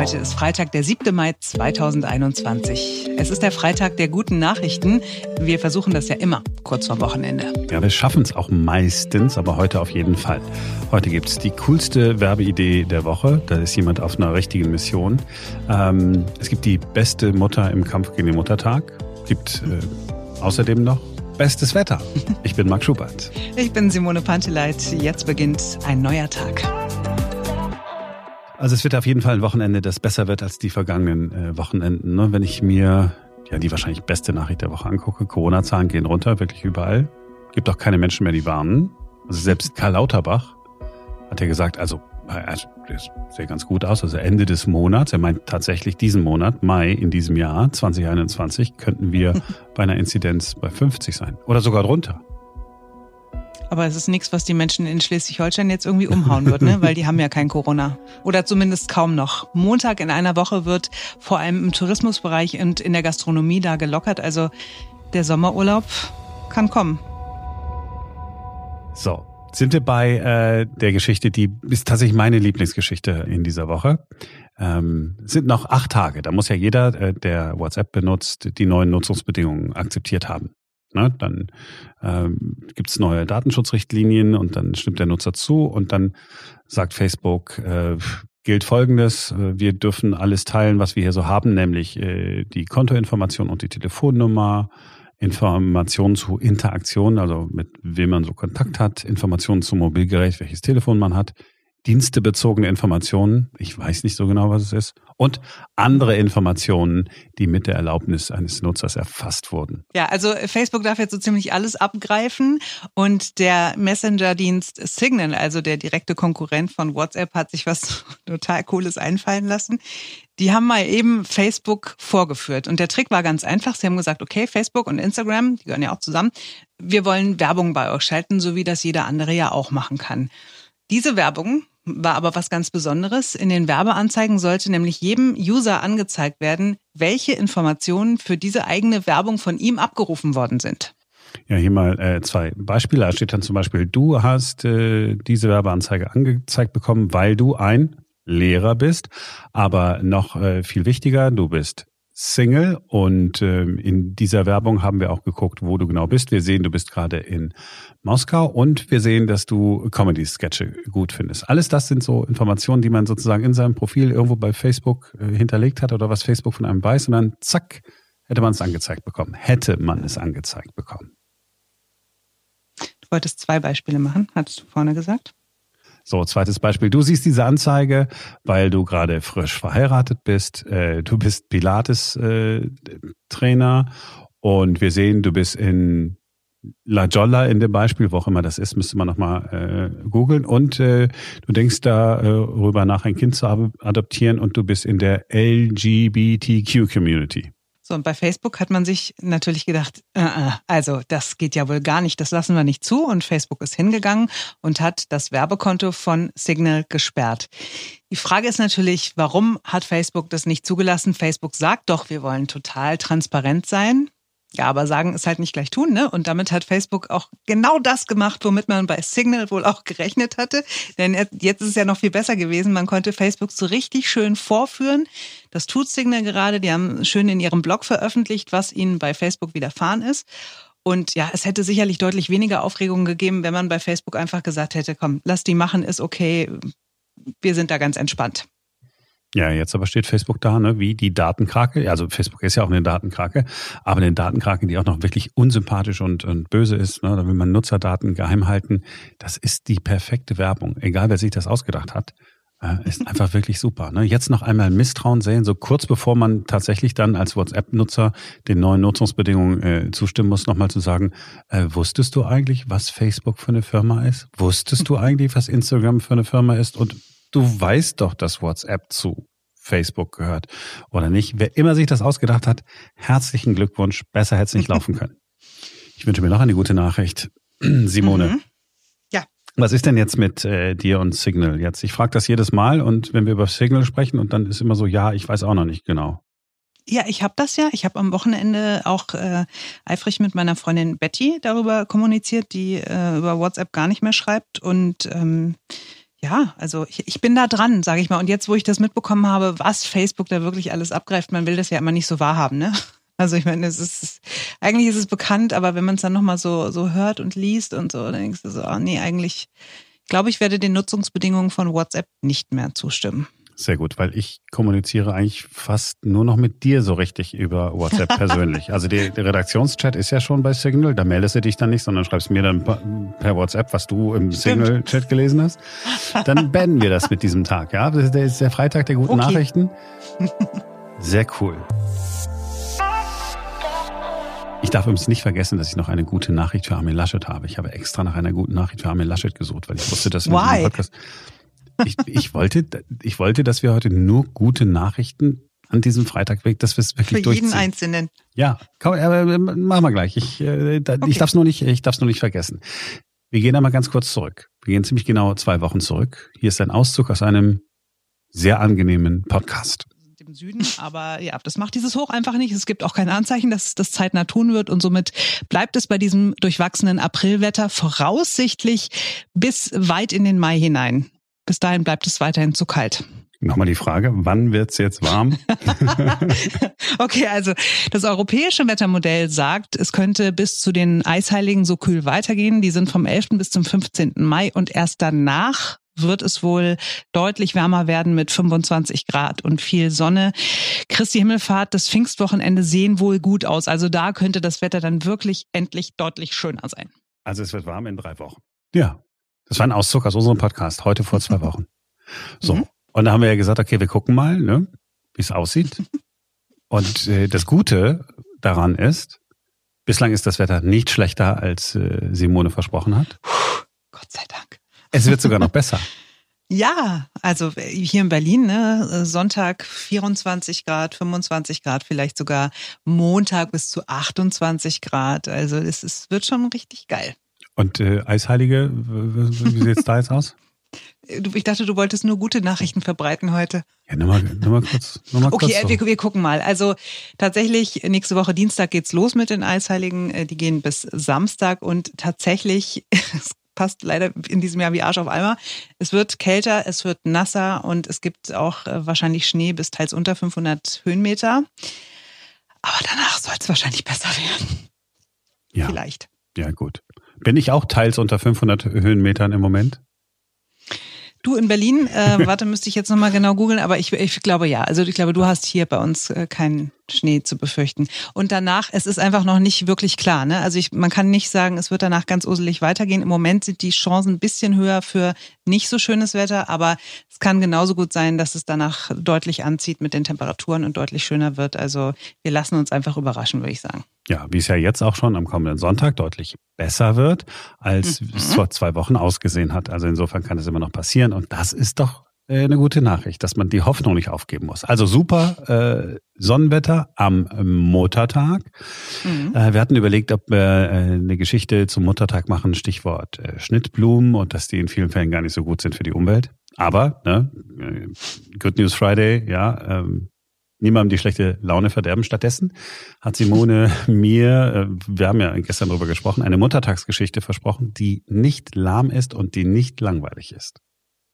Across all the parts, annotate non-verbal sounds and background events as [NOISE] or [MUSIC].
Heute ist Freitag, der 7. Mai 2021. Es ist der Freitag der guten Nachrichten. Wir versuchen das ja immer kurz vor Wochenende. Ja, wir schaffen es auch meistens, aber heute auf jeden Fall. Heute gibt es die coolste Werbeidee der Woche. Da ist jemand auf einer richtigen Mission. Ähm, es gibt die beste Mutter im Kampf gegen den Muttertag. Es gibt äh, außerdem noch bestes Wetter. Ich bin Marc Schubert. Ich bin Simone Panteleit. Jetzt beginnt ein neuer Tag. Also es wird auf jeden Fall ein Wochenende, das besser wird als die vergangenen äh, Wochenenden. Ne? Wenn ich mir ja die wahrscheinlich beste Nachricht der Woche angucke, Corona-Zahlen gehen runter, wirklich überall. Gibt auch keine Menschen mehr, die warnen. Also selbst Karl Lauterbach hat ja gesagt, also das sieht ganz gut aus. Also Ende des Monats, er meint tatsächlich diesen Monat, Mai in diesem Jahr 2021, könnten wir [LAUGHS] bei einer Inzidenz bei 50 sein oder sogar drunter. Aber es ist nichts, was die Menschen in Schleswig-Holstein jetzt irgendwie umhauen wird, ne? weil die haben ja kein Corona. Oder zumindest kaum noch. Montag in einer Woche wird vor allem im Tourismusbereich und in der Gastronomie da gelockert. Also der Sommerurlaub kann kommen. So, sind wir bei äh, der Geschichte, die ist tatsächlich meine Lieblingsgeschichte in dieser Woche. Ähm, sind noch acht Tage. Da muss ja jeder, äh, der WhatsApp benutzt, die neuen Nutzungsbedingungen akzeptiert haben. Ne? Dann ähm, gibt es neue Datenschutzrichtlinien und dann stimmt der Nutzer zu und dann sagt Facebook, äh, gilt Folgendes, äh, wir dürfen alles teilen, was wir hier so haben, nämlich äh, die Kontoinformation und die Telefonnummer, Informationen zu Interaktionen, also mit wem man so Kontakt hat, Informationen zum Mobilgerät, welches Telefon man hat, dienstebezogene Informationen, ich weiß nicht so genau, was es ist, und andere Informationen, die mit der Erlaubnis eines Nutzers erfasst wurden. Ja, also Facebook darf jetzt so ziemlich alles abgreifen und der Messenger-Dienst Signal, also der direkte Konkurrent von WhatsApp, hat sich was [LAUGHS] total Cooles einfallen lassen. Die haben mal eben Facebook vorgeführt und der Trick war ganz einfach. Sie haben gesagt, okay, Facebook und Instagram, die gehören ja auch zusammen, wir wollen Werbung bei euch schalten, so wie das jeder andere ja auch machen kann. Diese Werbung war aber was ganz Besonderes. In den Werbeanzeigen sollte nämlich jedem User angezeigt werden, welche Informationen für diese eigene Werbung von ihm abgerufen worden sind. Ja, hier mal äh, zwei Beispiele. Da steht dann zum Beispiel, du hast äh, diese Werbeanzeige angezeigt bekommen, weil du ein Lehrer bist. Aber noch äh, viel wichtiger, du bist Single und ähm, in dieser Werbung haben wir auch geguckt, wo du genau bist. Wir sehen, du bist gerade in Moskau und wir sehen, dass du Comedy-Sketche gut findest. Alles das sind so Informationen, die man sozusagen in seinem Profil irgendwo bei Facebook äh, hinterlegt hat oder was Facebook von einem weiß und dann zack, hätte man es angezeigt bekommen. Hätte man es angezeigt bekommen. Du wolltest zwei Beispiele machen, hattest du vorne gesagt? So, zweites Beispiel. Du siehst diese Anzeige, weil du gerade frisch verheiratet bist. Äh, du bist Pilates-Trainer äh, und wir sehen, du bist in La Jolla in dem Beispiel, wo auch immer das ist, müsste man nochmal äh, googeln. Und äh, du denkst darüber äh, nach, ein Kind zu adoptieren und du bist in der LGBTQ-Community. So, und bei Facebook hat man sich natürlich gedacht, äh, äh, also das geht ja wohl gar nicht, das lassen wir nicht zu. Und Facebook ist hingegangen und hat das Werbekonto von Signal gesperrt. Die Frage ist natürlich, warum hat Facebook das nicht zugelassen? Facebook sagt doch, wir wollen total transparent sein. Ja, aber sagen ist halt nicht gleich tun, ne? Und damit hat Facebook auch genau das gemacht, womit man bei Signal wohl auch gerechnet hatte. Denn jetzt ist es ja noch viel besser gewesen. Man konnte Facebook so richtig schön vorführen. Das tut Signal gerade. Die haben schön in ihrem Blog veröffentlicht, was ihnen bei Facebook widerfahren ist. Und ja, es hätte sicherlich deutlich weniger Aufregung gegeben, wenn man bei Facebook einfach gesagt hätte, komm, lass die machen, ist okay. Wir sind da ganz entspannt. Ja, jetzt aber steht Facebook da, ne, wie die Datenkrake. Also Facebook ist ja auch eine Datenkrake, aber eine Datenkrake, die auch noch wirklich unsympathisch und, und böse ist. Ne, da will man Nutzerdaten geheim halten. Das ist die perfekte Werbung. Egal, wer sich das ausgedacht hat, äh, ist einfach [LAUGHS] wirklich super. Ne? Jetzt noch einmal Misstrauen sehen, so kurz bevor man tatsächlich dann als WhatsApp-Nutzer den neuen Nutzungsbedingungen äh, zustimmen muss, nochmal zu sagen, äh, wusstest du eigentlich, was Facebook für eine Firma ist? Wusstest du eigentlich, was Instagram für eine Firma ist? Und du weißt doch, dass WhatsApp zu Facebook gehört oder nicht. Wer immer sich das ausgedacht hat, herzlichen Glückwunsch. Besser hätte es nicht laufen können. [LAUGHS] Ich wünsche mir noch eine gute Nachricht. [CLEARS THROAT] Simone. Mhm. Ja. Was ist denn jetzt mit äh, dir und Signal jetzt? Ich frage das jedes Mal und wenn wir über Signal sprechen und dann ist immer so, ja, ich weiß auch noch nicht genau. Ja, ich habe das ja. Ich habe am Wochenende auch äh, eifrig mit meiner Freundin Betty darüber kommuniziert, die äh, über WhatsApp gar nicht mehr schreibt und ähm, ja, also ich, ich bin da dran, sage ich mal. Und jetzt, wo ich das mitbekommen habe, was Facebook da wirklich alles abgreift, man will das ja immer nicht so wahrhaben, ne? [LAUGHS] Also ich meine, es ist eigentlich ist es bekannt, aber wenn man es dann nochmal so so hört und liest und so, dann denkst du so, oh nee, eigentlich glaube ich, werde den Nutzungsbedingungen von WhatsApp nicht mehr zustimmen. Sehr gut, weil ich kommuniziere eigentlich fast nur noch mit dir so richtig über WhatsApp persönlich. [LAUGHS] also der, der Redaktionschat ist ja schon bei Signal, da meldest du dich dann nicht, sondern schreibst mir dann per WhatsApp, was du im Signal-Chat gelesen hast. Dann [LAUGHS] beenden wir das mit diesem Tag. Ja, das ist der Freitag der guten okay. Nachrichten. Sehr cool. Ich darf übrigens nicht vergessen, dass ich noch eine gute Nachricht für Armin Laschet habe. Ich habe extra nach einer guten Nachricht für Armin Laschet gesucht, weil ich wusste, dass wir Why? Podcast ich, ich, wollte, ich wollte, dass wir heute nur gute Nachrichten an diesem Freitag weg, dass wir es wirklich Für jeden Einzelnen. Ja, komm, äh, machen wir gleich. Ich, äh, da, okay. ich darf es nur nicht, ich darf es nur nicht vergessen. Wir gehen einmal ganz kurz zurück. Wir gehen ziemlich genau zwei Wochen zurück. Hier ist ein Auszug aus einem sehr angenehmen Podcast im Süden. Aber ja, das macht dieses Hoch einfach nicht. Es gibt auch kein Anzeichen, dass es das zeitnah tun wird. Und somit bleibt es bei diesem durchwachsenen Aprilwetter voraussichtlich bis weit in den Mai hinein. Bis dahin bleibt es weiterhin zu kalt. Nochmal die Frage, wann wird's jetzt warm? [LAUGHS] okay, also das europäische Wettermodell sagt, es könnte bis zu den Eisheiligen so kühl weitergehen. Die sind vom 11. bis zum 15. Mai und erst danach wird es wohl deutlich wärmer werden mit 25 Grad und viel Sonne. Christi Himmelfahrt, das Pfingstwochenende sehen wohl gut aus. Also da könnte das Wetter dann wirklich endlich deutlich schöner sein. Also es wird warm in drei Wochen. Ja, das war ein Auszug aus unserem Podcast, heute vor zwei Wochen. So. Mhm. Und da haben wir ja gesagt, okay, wir gucken mal, ne, wie es aussieht. Und äh, das Gute daran ist, bislang ist das Wetter nicht schlechter, als äh, Simone versprochen hat. Gott sei Dank. Es wird sogar noch besser. [LAUGHS] Ja, also hier in Berlin, ne, Sonntag 24 Grad, 25 Grad, vielleicht sogar Montag bis zu 28 Grad. Also es, es wird schon richtig geil. Und äh, Eisheilige, wie sieht's da jetzt aus? [LAUGHS] Ich dachte, du wolltest nur gute Nachrichten verbreiten heute. Ja, nur mal, nur mal kurz. Nur mal okay, kurz wir, wir gucken mal. Also tatsächlich, nächste Woche Dienstag geht's los mit den Eisheiligen. Äh, die gehen bis Samstag und tatsächlich, [LAUGHS] es passt leider in diesem Jahr wie Arsch auf Eimer. Es wird kälter, es wird nasser und es gibt auch äh, wahrscheinlich Schnee bis teils unter 500 Höhenmeter. Aber danach soll es wahrscheinlich besser werden. Ja. Vielleicht. Ja, gut. Bin ich auch teils unter 500 Höhenmetern im Moment? Du in Berlin, äh, [LAUGHS] warte, müsste ich jetzt nochmal genau googeln, aber ich, ich glaube ja. Also ich glaube, du hast hier bei uns äh, keinen Schnee zu befürchten. Und danach, es ist einfach noch nicht wirklich klar. Ne? Also ich, man kann nicht sagen, es wird danach ganz uselig weitergehen. Im Moment sind die Chancen ein bisschen höher für nicht so schönes Wetter, aber es kann genauso gut sein, dass es danach deutlich anzieht mit den Temperaturen und deutlich schöner wird. Also wir lassen uns einfach überraschen, würde ich sagen. Ja, wie es ja jetzt auch schon am kommenden Sonntag deutlich besser wird, als mhm. es vor zwei Wochen ausgesehen hat. Also insofern kann es immer noch passieren. Und das ist doch eine gute Nachricht, dass man die Hoffnung nicht aufgeben muss. Also super äh, Sonnenwetter am Muttertag. Mhm. Äh, wir hatten überlegt, ob wir äh, eine Geschichte zum Muttertag machen, Stichwort äh, Schnittblumen und dass die in vielen Fällen gar nicht so gut sind für die Umwelt. Aber, ne, äh, Good News Friday, ja, ähm, niemandem die schlechte Laune verderben. Stattdessen hat Simone [LAUGHS] mir, äh, wir haben ja gestern darüber gesprochen, eine Muttertagsgeschichte versprochen, die nicht lahm ist und die nicht langweilig ist.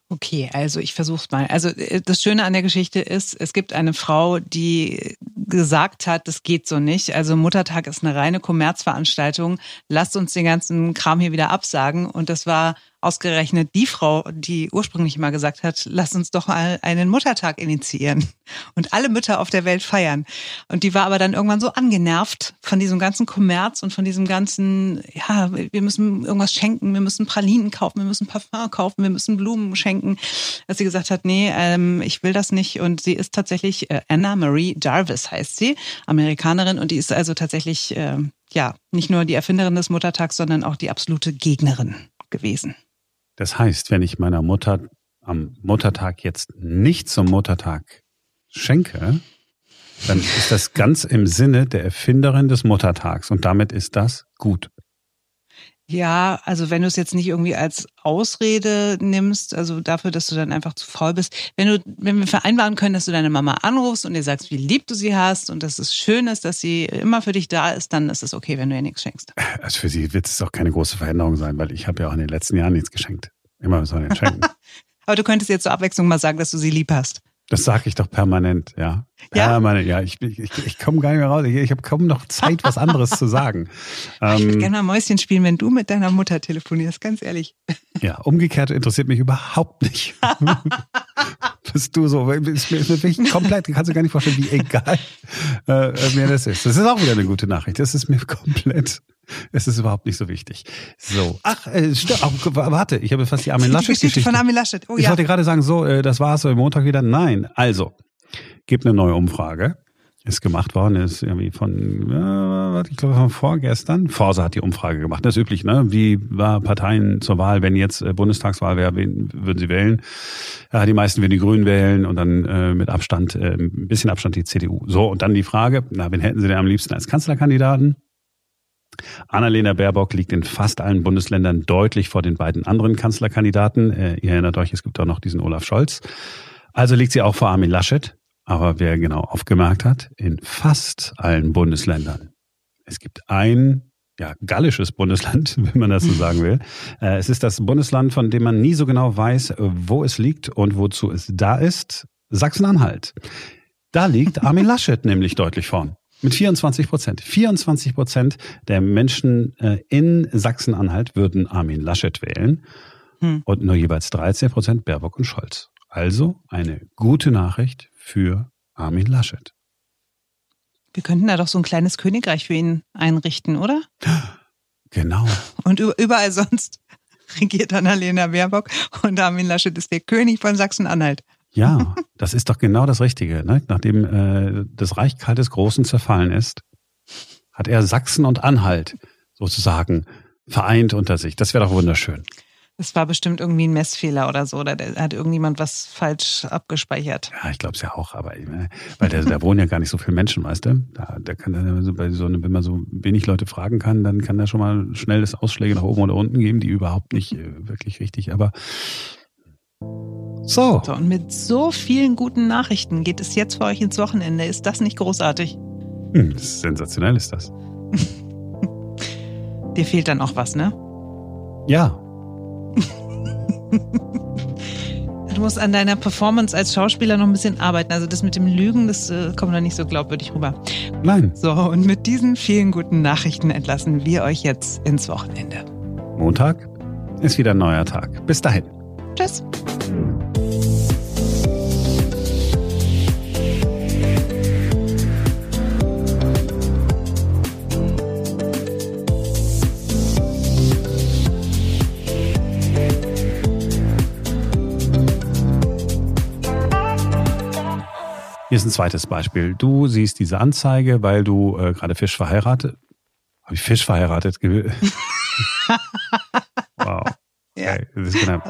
Okay, also ich versuch's mal. Also äh, das Schöne an der Geschichte ist, es gibt eine Frau, die gesagt hat, das geht so nicht. Also Muttertag ist eine reine Kommerzveranstaltung. Lasst uns den ganzen Kram hier wieder absagen. Und das war ausgerechnet die Frau, die ursprünglich mal gesagt hat, lass uns doch mal einen Muttertag initiieren und alle Mütter auf der Welt feiern. Und die war aber dann irgendwann so angenervt von diesem ganzen Kommerz und von diesem ganzen, ja, wir müssen irgendwas schenken, wir müssen Pralinen kaufen, wir müssen Parfum kaufen, wir müssen Blumen schenken, dass sie gesagt hat, nee, ähm, ich will das nicht. Und sie ist tatsächlich, äh, Anna Marie Jarvis heißt sie, Amerikanerin und die ist also tatsächlich, äh, ja, nicht nur die Erfinderin des Muttertags, sondern auch die absolute Gegnerin gewesen. Das heißt, wenn ich meiner Mutter am Muttertag jetzt nicht zum Muttertag schenke, dann ist das ganz im Sinne der Erfinderin des Muttertags und damit ist das gut. Ja, also wenn du es jetzt nicht irgendwie als Ausrede nimmst, also dafür, dass du dann einfach zu faul bist, wenn du, wenn wir vereinbaren können, dass du deine Mama anrufst und ihr sagst, wie lieb du sie hast und dass es schön ist, dass sie immer für dich da ist, dann ist es okay, wenn du ihr nichts schenkst. Also für sie wird es auch keine große Veränderung sein, weil ich habe ja auch in den letzten Jahren nichts geschenkt. Immer soll ich schenken. [LAUGHS] Aber du könntest jetzt zur Abwechslung mal sagen, dass du sie lieb hast. Das sage ich doch permanent, ja. Permanent, ja. Ich, ich, ich komme gar nicht mehr raus. Ich, ich habe kaum noch Zeit, was anderes zu sagen. [LAUGHS] Ich würde ähm, gerne mal Mäuschen spielen, wenn du mit deiner Mutter telefonierst, ganz ehrlich. Ja, umgekehrt interessiert mich überhaupt nicht. [LAUGHS] Bist du so, ist mir, ist mir komplett, kannst du gar nicht vorstellen, wie egal äh, mir das ist. Das ist auch wieder eine gute Nachricht. Das ist mir komplett es ist überhaupt nicht so wichtig. So. Ach, äh, stimmt. Warte, ich habe fast die Armin Laschet Geschichte. von Armin Laschet. Oh, ich ja. wollte gerade sagen, so, äh, das war's, so Montag wieder. Nein. Also, gibt eine neue Umfrage. Ist gemacht worden, ist irgendwie von, äh, ich glaube von vorgestern. Forsa hat die Umfrage gemacht. Das ist üblich, ne? Wie war Parteien zur Wahl, wenn jetzt äh, Bundestagswahl wäre, wen würden sie wählen? Ja, die meisten würden die Grünen wählen und dann äh, mit Abstand, äh, ein bisschen Abstand die CDU. So, und dann die Frage, na, wen hätten sie denn am liebsten als Kanzlerkandidaten? Annalena Baerbock liegt in fast allen Bundesländern deutlich vor den beiden anderen Kanzlerkandidaten. Äh, ihr erinnert euch, es gibt auch noch diesen Olaf Scholz. Also liegt sie auch vor Armin Laschet. Aber wer genau aufgemerkt hat, in fast allen Bundesländern. Es gibt ein ja, gallisches Bundesland, [LAUGHS] wenn man das so sagen will. Äh, es ist das Bundesland, von dem man nie so genau weiß, wo es liegt und wozu es da ist. Sachsen-Anhalt. Da liegt Armin Laschet [LAUGHS] nämlich deutlich vorn. Mit 24 Prozent. 24 Prozent der Menschen äh, in Sachsen-Anhalt würden Armin Laschet wählen hm. und nur jeweils 13 Prozent Baerbock und Scholz. Also eine gute Nachricht für Armin Laschet. Wir könnten da doch so ein kleines Königreich für ihn einrichten, oder? Genau. Und überall sonst [LAUGHS] regiert Annalena Baerbock und Armin Laschet ist der König von Sachsen-Anhalt. Ja, [LAUGHS] das ist doch genau das Richtige. Ne? Nachdem äh, das Reich Karl des Großen zerfallen ist, hat er Sachsen und Anhalt sozusagen vereint unter sich. Das wäre doch wunderschön. Das war bestimmt irgendwie ein Messfehler oder so, oder hat irgendjemand was falsch abgespeichert. Ja, ich glaube es ja auch, aber weil da, da wohnen ja gar nicht so viele Menschen, weißt du? Da, da kann dann bei so wenn man so wenig Leute fragen kann, dann kann da schon mal schnell das Ausschläge nach oben oder unten geben, die überhaupt nicht äh, wirklich richtig, aber so. so. Und mit so vielen guten Nachrichten geht es jetzt für euch ins Wochenende. Ist das nicht großartig? Hm, sensationell ist das. [LAUGHS] Dir fehlt dann auch was, ne? Ja. [LAUGHS] du musst an deiner Performance als Schauspieler noch ein bisschen arbeiten. Also das mit dem Lügen, das äh, kommt da nicht so glaubwürdig rüber. Nein. So, und mit diesen vielen guten Nachrichten entlassen wir euch jetzt ins Wochenende. Montag ist wieder ein neuer Tag. Bis dahin. Tschüss. Hier ist ein zweites Beispiel. Du siehst diese Anzeige, weil du äh, gerade Fisch verheiratet. Habe ich Fisch verheiratet? [LAUGHS] wow. Ja. Okay. Das ist genau.